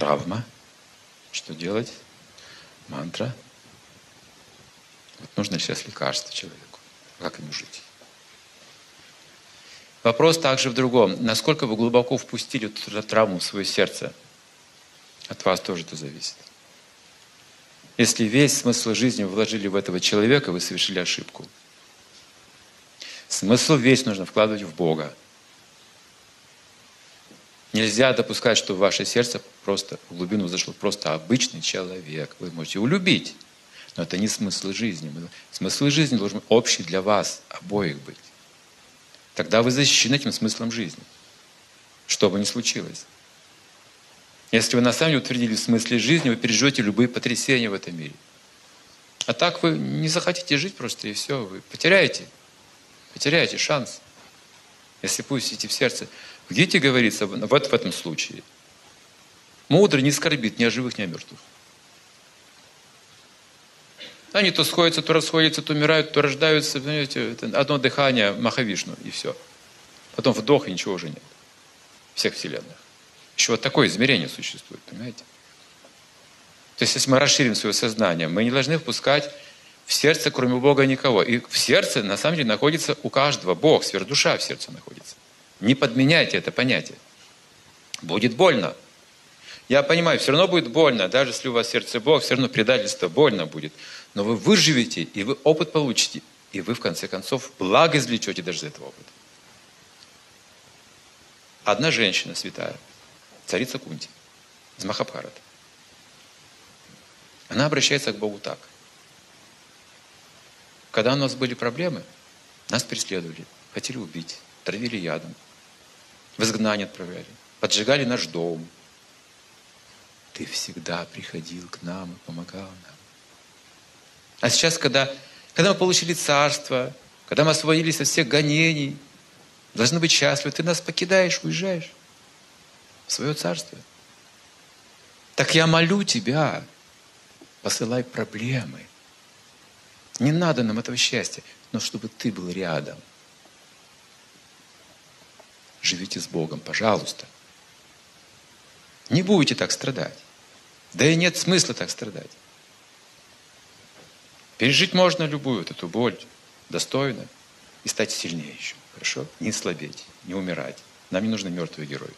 Травма. Что делать? Мантра. Вот нужно сейчас лекарство человеку. Как ему жить? Вопрос также в другом. Насколько вы глубоко впустили эту травму в свое сердце? От вас тоже это зависит. Если весь смысл жизни вы вложили в этого человека, вы совершили ошибку. Смысл весь нужно вкладывать в Бога. Нельзя допускать, что в ваше сердце просто в глубину зашел просто обычный человек. Вы можете его любить, но это не смысл жизни. Смысл жизни должен общий для вас, обоих быть. Тогда вы защищены этим смыслом жизни, что бы ни случилось. Если вы на самом деле утвердили в смысле жизни, вы переживете любые потрясения в этом мире. А так вы не захотите жить просто, и все, вы потеряете. Потеряете шанс. Если пустите в сердце. В Гите говорится вот в этом случае. Мудрый не скорбит ни о живых, ни о мертвых. Они то сходятся, то расходятся, то умирают, то рождаются. Понимаете, одно дыхание Махавишну, и все. Потом вдох, и ничего уже нет. Всех вселенных. Еще вот такое измерение существует, понимаете? То есть, если мы расширим свое сознание, мы не должны впускать в сердце, кроме Бога, никого. И в сердце, на самом деле, находится у каждого Бог, сверхдуша в сердце находится. Не подменяйте это понятие. Будет больно. Я понимаю, все равно будет больно, даже если у вас сердце Бог, все равно предательство больно будет. Но вы выживете, и вы опыт получите. И вы, в конце концов, благо извлечете даже из этого опыта. Одна женщина святая – царица Кунти из Махабхарата. Она обращается к Богу так. Когда у нас были проблемы, нас преследовали, хотели убить, травили ядом, в изгнание отправляли, поджигали наш дом. Ты всегда приходил к нам и помогал нам. А сейчас, когда, когда мы получили царство, когда мы освободились от всех гонений, должны быть счастливы, ты нас покидаешь, уезжаешь в свое царство. Так я молю тебя, посылай проблемы. Не надо нам этого счастья, но чтобы ты был рядом. Живите с Богом, пожалуйста. Не будете так страдать. Да и нет смысла так страдать. Пережить можно любую вот эту боль достойно и стать сильнее еще. Хорошо? Не слабеть, не умирать. Нам не нужны мертвые герои.